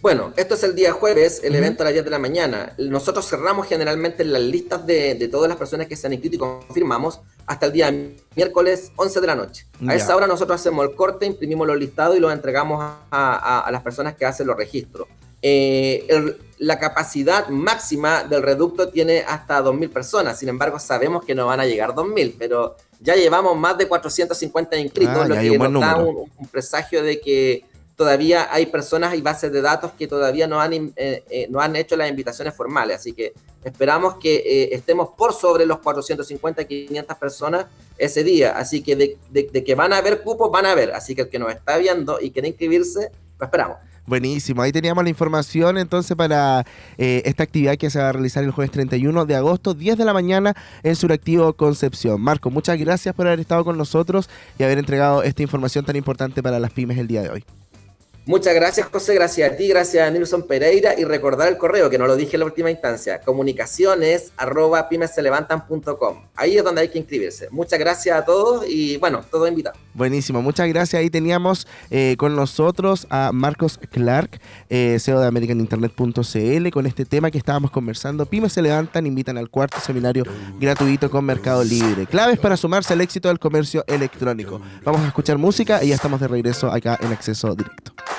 Speaker 10: Bueno, esto es el día jueves, el evento a las 10 de la mañana. Nosotros cerramos generalmente las listas de, de todas las personas que se han inscrito y confirmamos hasta el día miércoles 11 de la noche. A esa hora nosotros hacemos el corte, imprimimos los listados y los entregamos a, a- a las personas que hacen los registros. Eh, el- la capacidad máxima del reducto tiene hasta 2.000 personas, sin embargo sabemos que no van a llegar 2.000, pero ya llevamos más de 450 inscritos,
Speaker 4: Ah,
Speaker 10: lo que nos da un presagio de que todavía hay personas y bases de datos que todavía no han, eh, eh, no han hecho las invitaciones formales. Así que esperamos que eh, estemos por sobre los 450, 500 personas ese día. Así que de, de- de que van a haber cupos, van a haber. Así que el que nos está viendo y quiere inscribirse, lo esperamos.
Speaker 4: Buenísimo, ahí teníamos la información entonces para eh, esta actividad que se va a realizar el jueves 31 de agosto, 10 de la mañana en Suractivo Concepción. Marco, muchas gracias por haber estado con nosotros y haber entregado esta información tan importante para las pymes el día de hoy.
Speaker 10: Muchas gracias, José. Gracias a ti, gracias a Nilson Pereira. Y recordar el correo, que no lo dije en la última instancia: comunicaciones arroba. Ahí es donde hay que inscribirse. Muchas gracias a todos y bueno, todos invitados.
Speaker 4: Buenísimo, muchas gracias. Ahí teníamos eh, con nosotros a Marcos Clark, eh, CEO de AmericanInternet.cl, con este tema que estábamos conversando. Pymes se levantan, invitan al cuarto seminario gratuito con Mercado Libre. Claves para sumarse al éxito del comercio electrónico. Vamos a escuchar música y ya estamos de regreso acá en Acceso Directo.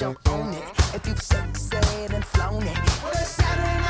Speaker 11: don't it. If you've sexed and flown it, what a Saturday night.